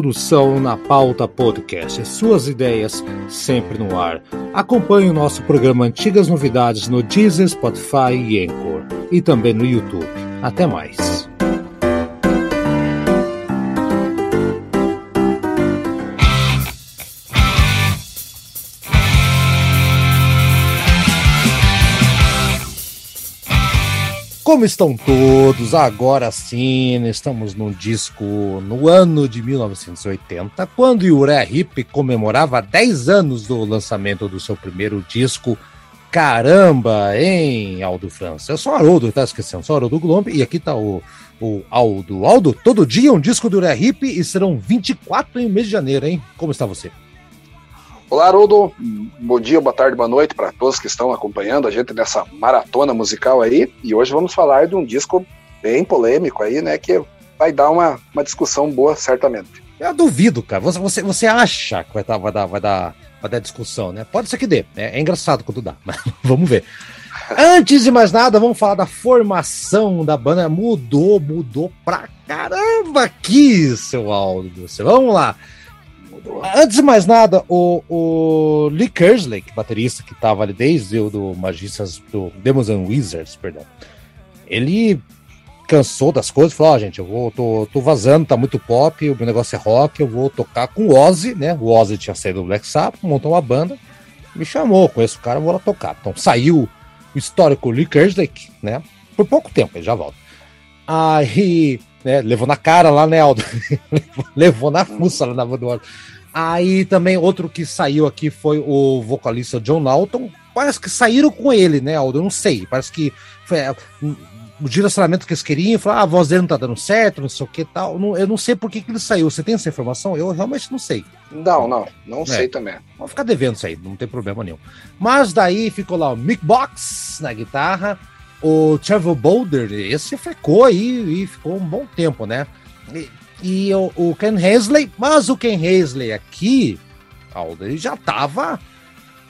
produção na Pauta Podcast. Suas ideias sempre no ar. Acompanhe o nosso programa Antigas Novidades no Deezer, Spotify e Anchor. E também no YouTube. Até mais. Como estão todos? Agora sim, estamos no disco no ano de 1980, quando Uriah Heep comemorava 10 anos do lançamento do seu primeiro disco. Caramba, hein, Aldo França? Eu sou Haroldo, tá esquecendo? Sou Haroldo Glombe e aqui tá o, o Aldo. Aldo, todo dia um disco do Uriah Heep e serão 24 em mês de janeiro, hein? Como está você? Olá, Haroldo. Bom dia, boa tarde, boa noite para todos que estão acompanhando a gente nessa maratona musical aí. E hoje vamos falar de um disco bem polêmico aí, né? Que vai dar uma, uma discussão boa, certamente. Eu duvido, cara. Você, você, você acha que vai, dar, vai, dar, vai, dar, vai dar discussão, né? Pode ser que dê. É, é engraçado quando dá, mas vamos ver. Antes de mais nada, vamos falar da formação da banda. Mudou, mudou pra caramba aqui, seu Aldo. Vamos lá. Antes de mais nada, o, o Lee Kersley, baterista que estava ali desde o do Magistas do Demons and Wizards, perdão, ele cansou das coisas, falou: Ó, oh, gente, eu vou, tô, tô vazando, tá muito pop, o meu negócio é rock, eu vou tocar com o Ozzy, né? O Ozzy tinha saído do Black Sabbath, montou uma banda, me chamou, conheço o cara, vou lá tocar. Então saiu o histórico Lee Kersley, né? Por pouco tempo, ele já volta. Aí, né, levou na cara lá, né, Aldo? levou na fuça lá na banda Aí também outro que saiu aqui foi o vocalista John Naughton. Parece que saíram com ele, né, Aldo? Eu não sei. Parece que foi é, o direcionamento que eles queriam. Falaram, ah, a voz dele não tá dando certo, não sei o que tal. eu não sei por que, que ele saiu. Você tem essa informação? Eu realmente não sei. Não, não. Não é. sei também. Vou ficar devendo isso aí, não tem problema nenhum. Mas daí ficou lá o Mick Box na guitarra. O Trevor Boulder, esse ficou aí e ficou um bom tempo, né? e o, o Ken Hensley, mas o Ken Hensley aqui, ele já tava.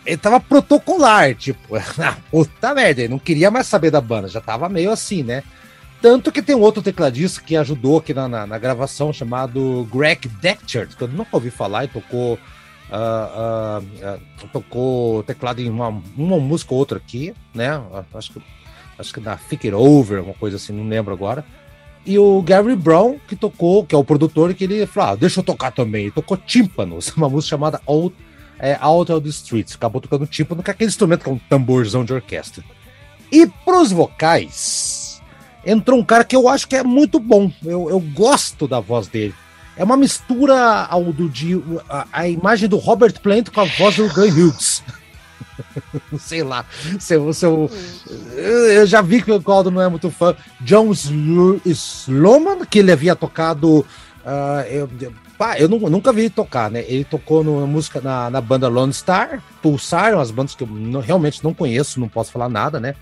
Ele tava protocolar, tipo, ah, puta merda, ele não queria mais saber da banda, já tava meio assim, né? Tanto que tem um outro tecladista que ajudou aqui na, na, na gravação, chamado Greg Dechert, que eu nunca ouvi falar e tocou. Uh, uh, uh, tocou teclado em uma, uma música ou outra aqui, né? Acho que, acho que na Fick It Over, uma coisa assim, não lembro agora. E o Gary Brown, que tocou, que é o produtor, que ele falou: ah, deixa eu tocar também. Ele tocou tímpanos, uma música chamada Out, é, Out of the Streets. Acabou tocando tímpano, que é aquele instrumento que é um tamborzão de orquestra. E pros vocais, entrou um cara que eu acho que é muito bom. Eu, eu gosto da voz dele. É uma mistura ao do, de, a, a imagem do Robert Plant com a voz do Glenn Hughes. sei lá. Seu, seu, eu já vi que o Caldo não é muito fã. John Sloman, que ele havia tocado. Uh, eu, pá, eu nunca vi ele tocar, né? Ele tocou no, música na, na banda Lone Star, Pulsar, umas bandas que eu não, realmente não conheço, não posso falar nada, né?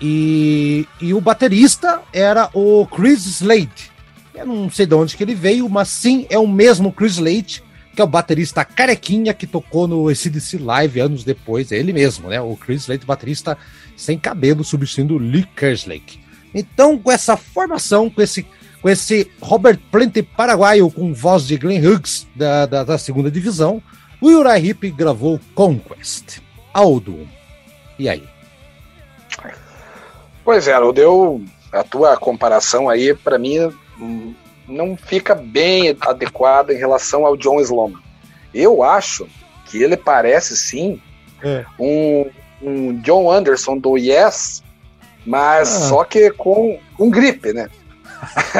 E, e o baterista era o Chris Slade. Eu não sei de onde que ele veio, mas sim, é o mesmo Chris Slade que é o baterista carequinha que tocou no ACDC Live anos depois, ele mesmo, né? O Chris Slade, baterista sem cabelo, substituindo Lee Kerslake. Então, com essa formação, com esse, com esse Robert Plant paraguaio com voz de Glenn Hughes da, da, da segunda divisão, o Uriah Heep gravou Conquest. Aldo, e aí? Pois é, Aldo, eu, a tua comparação aí, para mim, não fica bem adequado em relação ao John Sloman. Eu acho que ele parece sim é. um, um, John Anderson do Yes, mas ah. só que com, com gripe, né?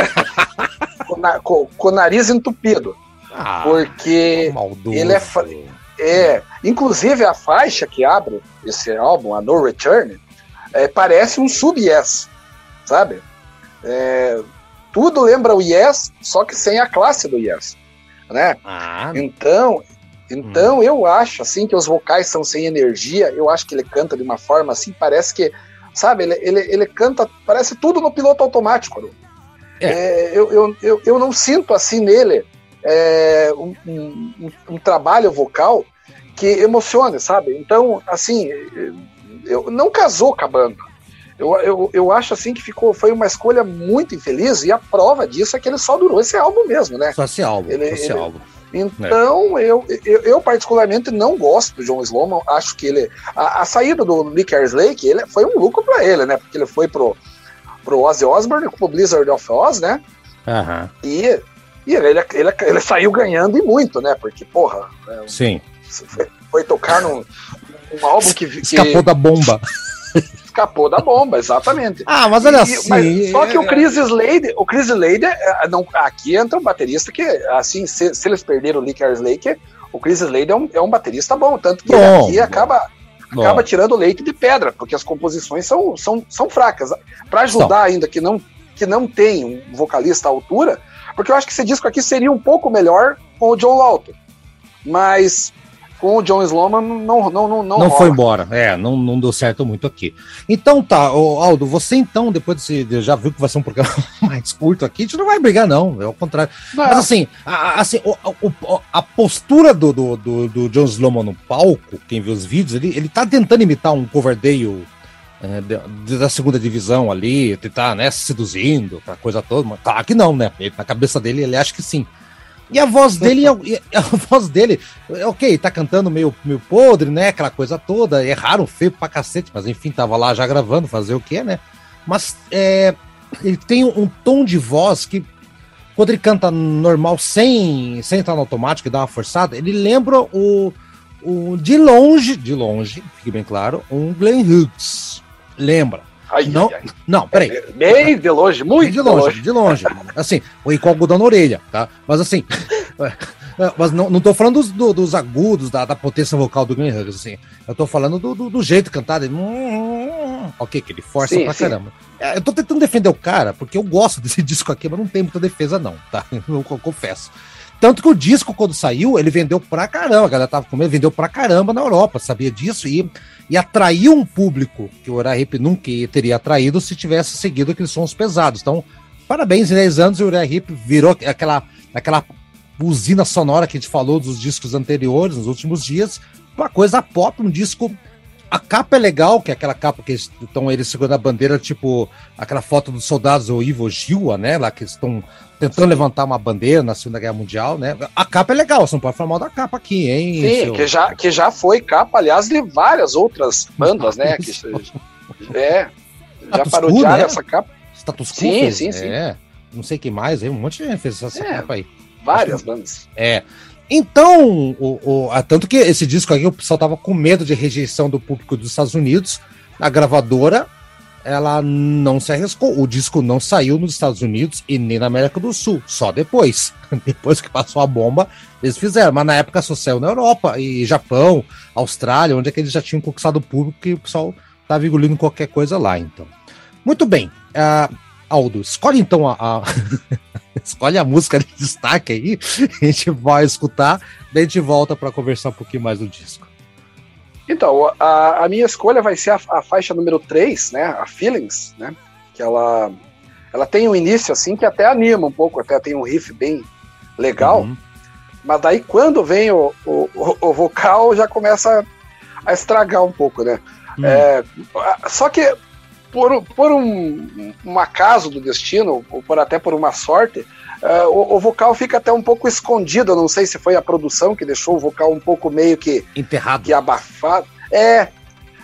com, na, com, com, o nariz entupido. Ah, porque maldoso. ele é, é. Inclusive a faixa que abre esse álbum, a No Return, é, parece um sub-Yes, sabe? É, tudo lembra o Yes, só que sem a classe do Yes, né? Ah. Então, então hum. eu acho assim que os vocais são sem energia. Eu acho que ele canta de uma forma assim, parece que, sabe? Ele, ele, ele canta, parece tudo no piloto automático. É. É, eu, eu, eu, eu não sinto assim nele é, um, um, um, trabalho vocal que emocione, sabe? Então, assim, eu, não casou com a banda. Eu, eu, eu acho assim que ficou, foi uma escolha muito infeliz e a prova disso é que ele só durou esse álbum mesmo, né? Só esse álbum, ele, esse ele, álbum. Então, é. eu, eu, eu, particularmente não gosto do John Sloman. Acho que ele. A, a saída do Nick Lake ele foi um lucro para ele, né? Porque ele foi pro, pro Ozzy Osbourne, pro Blizzard of Oz, né? Uhum. E, e ele, ele, ele, saiu ganhando e muito, né? Porque, porra. É, Sim. Foi, foi tocar num, num álbum que, que. Escapou da bomba. escapou da bomba, exatamente. Ah, mas olha e, assim. Mas, só que o Chris Slade, o Chris Slade, é, não, aqui entra um baterista que, assim, se, se eles perderam o Lee Lake, o Chris Slade é um, é um baterista bom, tanto que bom, aqui bom. acaba. Bom. Acaba tirando leite de pedra, porque as composições são, são, são fracas. Para ajudar ainda que não, que não tem um vocalista à altura, porque eu acho que esse disco aqui seria um pouco melhor com o John Lawton. Mas com o John Sloman não não não não, não foi embora é não, não deu certo muito aqui então tá Aldo você então depois de já viu que vai ser um programa mais curto aqui a gente não vai brigar não é o contrário não. mas assim a, assim o, a postura do, do, do, do John Sloman no palco quem viu os vídeos ele ele tá tentando imitar um Coverdale é, da segunda divisão ali, tentar, né, seduzindo, aquela coisa toda, mas claro que não, né? Ele, na cabeça dele, ele acha que sim. E a voz dele, a voz dele, ok, tá cantando meio, meio podre, né? Aquela coisa toda, erraram feio pra cacete, mas enfim, tava lá já gravando, fazer o que, né? Mas é, ele tem um tom de voz que, quando ele canta normal, sem, sem entrar no automático e dar uma forçada, ele lembra o, o de longe, de longe, fique bem claro, um Glenn Hughes. Lembra? Ai, não, ai, não, peraí. É, bem de longe, muito de longe. De longe, de longe. Assim, ou com algodão na orelha, tá? Mas assim, é, mas não, não tô falando dos, do, dos agudos, da, da, potência vocal do Glenn Hughes, assim. Eu tô falando do, do, do jeito cantado. Ele, ok, que ele força sim, pra sim. caramba. É, eu tô tentando defender o cara, porque eu gosto desse disco aqui, mas não tem muita defesa, não, tá? Eu confesso. Tanto que o disco, quando saiu, ele vendeu pra caramba. A galera tava com medo, vendeu pra caramba na Europa, sabia disso? E, e atraiu um público que o Uriah nunca teria atraído se tivesse seguido aqueles sons pesados. Então, parabéns, em 10 anos o Uriah virou aquela, aquela usina sonora que a gente falou dos discos anteriores, nos últimos dias, uma coisa pop, um disco a capa é legal, que é aquela capa que estão eles segurando a bandeira, tipo aquela foto dos soldados o Ivo Gil, né? Lá que estão tentando Sim. levantar uma bandeira na Segunda Guerra Mundial, né? A capa é legal, você não pode falar mal da capa aqui, hein? Sim, seu... que, já, que já foi capa, aliás, de várias outras bandas, né? Que, é, já parodiaram né? essa capa. Status Quo? Sim, sim, sim. É, não sei quem mais, um monte de gente fez essa é, capa aí. Várias bandas. É. Então, o, o, tanto que esse disco aqui o pessoal tava com medo de rejeição do público dos Estados Unidos. A gravadora, ela não se arriscou. O disco não saiu nos Estados Unidos e nem na América do Sul, só depois. Depois que passou a bomba, eles fizeram. Mas na época só saiu na Europa e Japão, Austrália, onde é que eles já tinham conquistado o público e o pessoal tava engolindo qualquer coisa lá, então. Muito bem. Uh, Aldo, escolhe então a, a... escolhe a música de destaque aí, a gente vai escutar, daí a gente volta para conversar um pouquinho mais do disco. Então, a, a minha escolha vai ser a, a, faixa número 3, né, a Feelings, né, que ela, ela tem um início assim que até anima um pouco, até tem um riff bem legal, uhum. mas daí quando vem o, o, o, vocal já começa a estragar um pouco, né. Uhum. É, só que por, por um, um, acaso do destino, ou por até por uma sorte, uh, o, o, vocal fica até um pouco escondido. Eu não sei se foi a produção que deixou o vocal um pouco meio que enterrado, que abafado. É,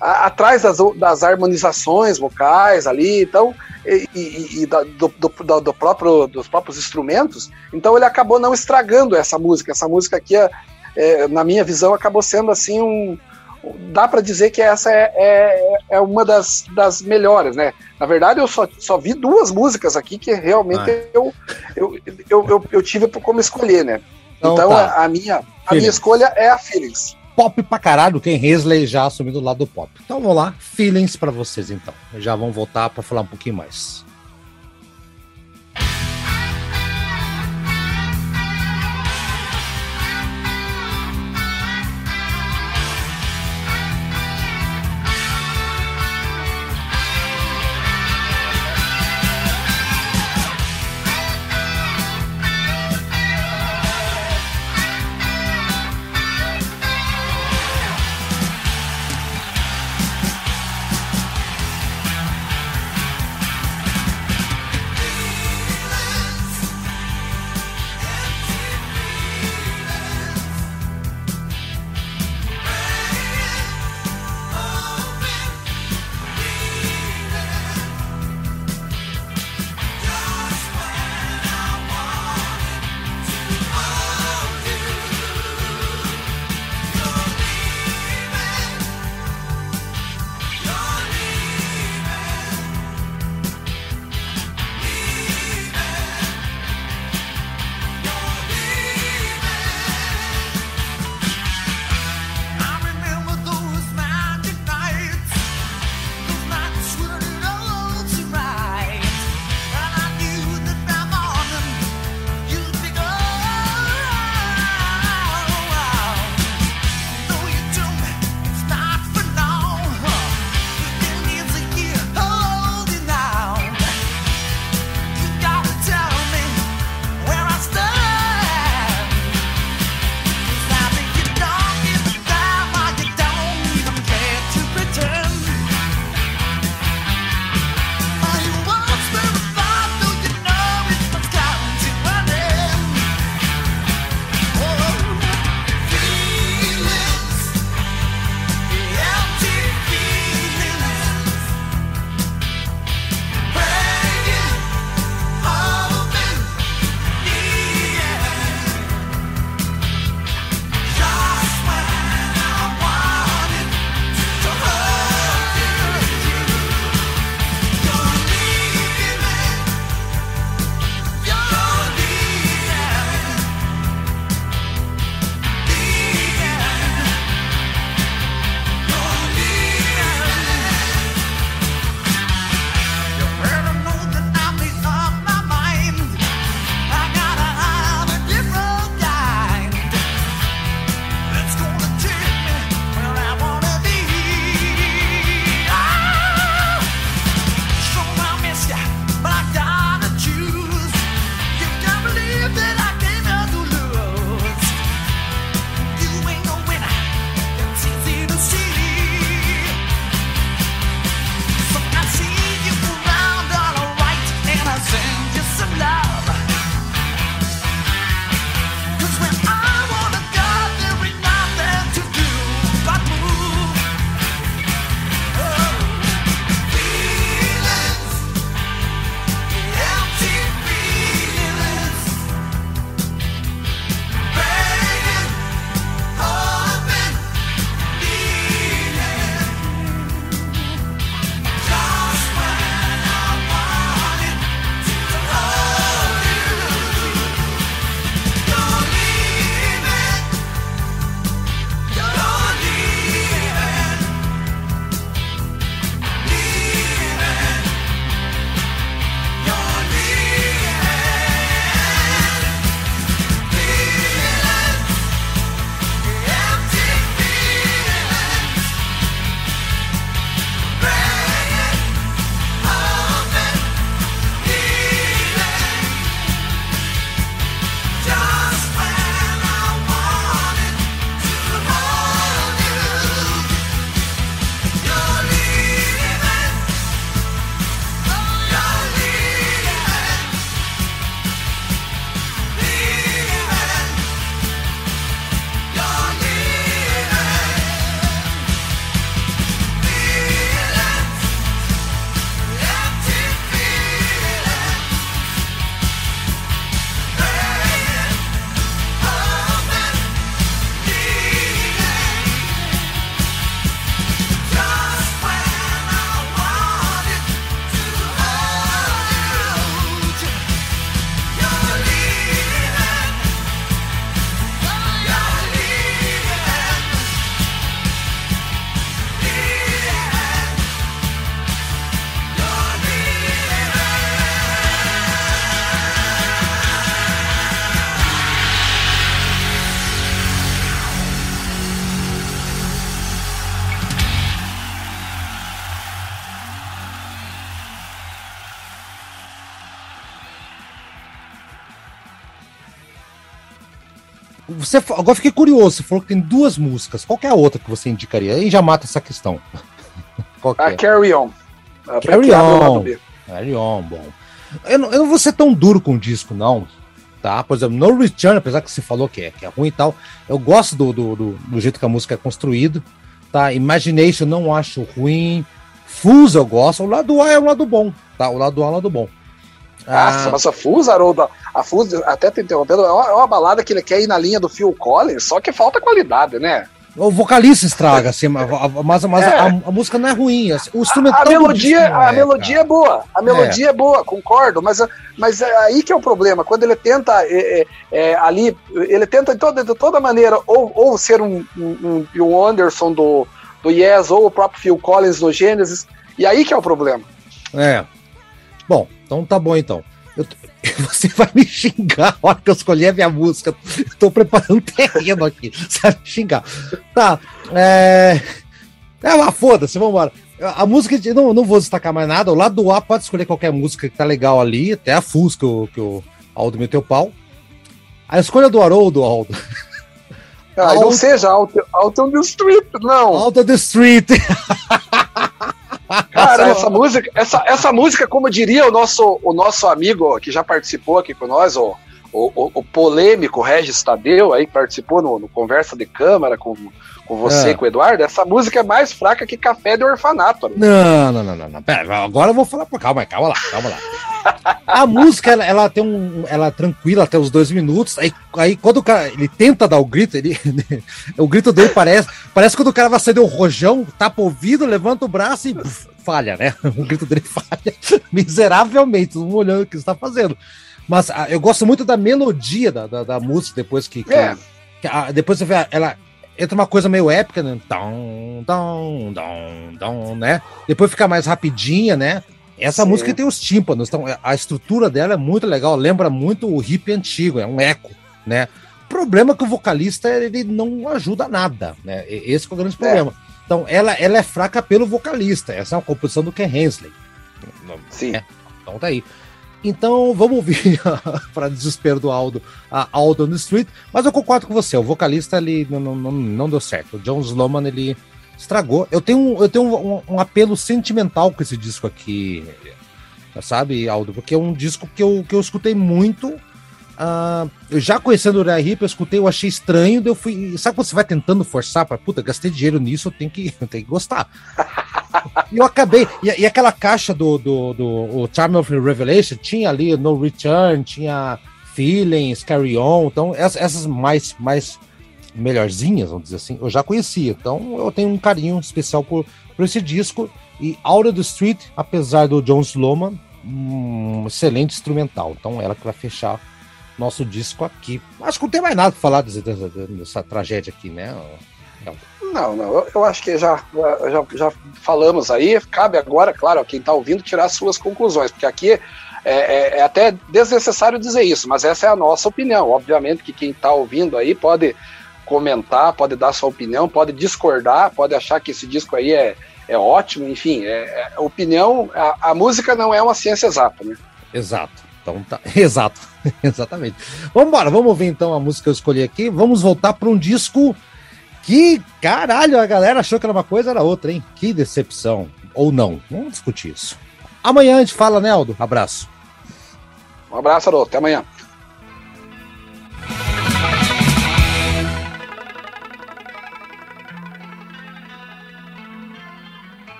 a, atrás das, das harmonizações vocais ali, então e, e, e da, do, do, do, próprio dos próprios instrumentos. Então ele acabou não estragando essa música. Essa música aqui, é, é, na minha visão, acabou sendo assim um dá para dizer que essa é, é, é, uma das, das melhores, né? Na verdade, eu só, só vi duas músicas aqui que realmente ah. eu, eu, eu, eu, eu, tive como escolher, né? Então, então tá. a, minha, a minha escolha é a Feelings. Pop pra caralho, Ken Hensley já assumiu do lado do pop. Então vamos lá, Feelings para vocês então. Já vão voltar para falar um pouquinho mais. Você, agora fiquei curioso, você falou que tem duas músicas. Qual é a outra que você indicaria? Aí já mata essa questão. Qual a é? Carry On. A carry On. Carry On, bom. Eu não, eu não vou ser tão duro com o disco, não. Tá? Por exemplo, No Return, apesar que você falou que é, que é ruim e tal, eu gosto do, do, do, do jeito que a música é construída. Tá? Imagination não acho ruim. Fuse eu gosto. O lado A é o lado bom. Tá? O lado A é o lado bom. Nossa, ah, mas a Fuse, Haroldo, a Fuse, até te interrompendo, é uma, é uma, balada que ele quer ir na linha do Phil Collins, só que falta qualidade, né? O vocalista estraga, assim, mas, mas é. a, a, música não é ruim. Assim, o instrumental. A, a melodia, é, a melodia é boa. A melodia é. é, boa, concordo. Mas, mas é aí que é o problema. Quando ele tenta é, é, ali, ele tenta de toda, de toda maneira, ou, ou ser um, um, um Anderson do, do Yes, ou o próprio Phil Collins do Genesis. E aí que é o problema. É. Bom, então tá bom então. Eu, você vai me xingar a hora que eu escolhi a minha música. Estou preparando terreno aqui. Você vai me xingar. Tá. É. É uma foda-se, vambora. A música, não, não vou destacar mais nada. O lado do A pode escolher qualquer música que tá legal ali, até a Fusca que o, que o Aldo meteu pau. A escolha do Haroldo, Aldo. Ah, Aldo... não seja Out, Out on the Street, não. Out on the Street. Cara, essa música, essa, essa música, como diria o nosso, o nosso amigo que já participou aqui com nós, o, o, o polêmico Regis Tadeu, aí participou no, no, Conversa de Câmara com, com você, é. com o Eduardo, essa música é mais fraca que Café de Orfanato. Não, não, não, não, não. Pera, agora eu vou falar. Calma, calma lá, calma lá. A música, ela, ela, tem um. Ela é tranquila até os dois minutos. Aí, aí quando o cara ele tenta dar o grito, ele, o grito dele parece. Parece quando o cara vai acender o rojão, tapa o ouvido, levanta o braço e falha, né? O grito dele falha miseravelmente, todo mundo olhando o que está fazendo. Mas ah, eu gosto muito da melodia da, da, da música, depois que. que, é. que ah, depois você vê, ela entra uma coisa meio épica, né? Dom, dom, dom, dom, né? Depois fica mais rapidinha, né? Essa Sim. música tem os tímpanos, então a estrutura dela é muito legal, lembra muito o hip antigo, é um eco, né? O problema é que o vocalista ele não ajuda nada, né? Esse é o grande é. problema. Então, ela, ela é fraca pelo vocalista. Essa é uma composição do Ken Hensley. Sim. É, então tá aí. Então, vamos ouvir, para desespero do Aldo, a Aldo on the Street. Mas eu concordo com você, o vocalista ele não, não, não deu certo. O John Sloman, ele estragou. Eu tenho, um, eu tenho um, um, apelo sentimental com esse disco aqui, sabe, Aldo? Porque é um disco que eu, que eu escutei muito Uh, já conhecendo o Uriah Heep, eu escutei, eu achei estranho, eu fui. Sabe quando você vai tentando forçar para puta, gastei dinheiro nisso, eu tenho que, eu tenho que gostar. e eu acabei. E, e, aquela caixa do, do, do o Charm of Revelation tinha ali No Return, tinha Feelings, Carry On, então essas, essas mais, mais melhorzinhas, vamos dizer assim, eu já conhecia. Então eu tenho um carinho especial por, por esse disco. E of the Street, apesar do John Sloman, um excelente instrumental. Então ela que vai fechar nosso disco aqui. Acho que não tem mais nada para falar dessa, dessa, dessa, tragédia aqui, né? Não, não, eu, acho que já, já, já falamos aí. Cabe agora, claro, quem está ouvindo tirar suas conclusões, porque aqui é, é, é, até desnecessário dizer isso, mas essa é a nossa opinião. Obviamente que quem está ouvindo aí pode comentar, pode dar sua opinião, pode discordar, pode achar que esse disco aí é, é ótimo, enfim, é, é opinião. A, a música não é uma ciência exata, né? Exato. Então tá. Exato. Exatamente. Vamos embora, vamos ver então a música que eu escolhi aqui. Vamos voltar para um disco que, caralho, a galera achou que era uma coisa, era outra, hein? Que decepção. Ou não. Vamos discutir isso. Amanhã a gente fala, né, Aldo? Abraço. Um abraço, Aldo. Até amanhã.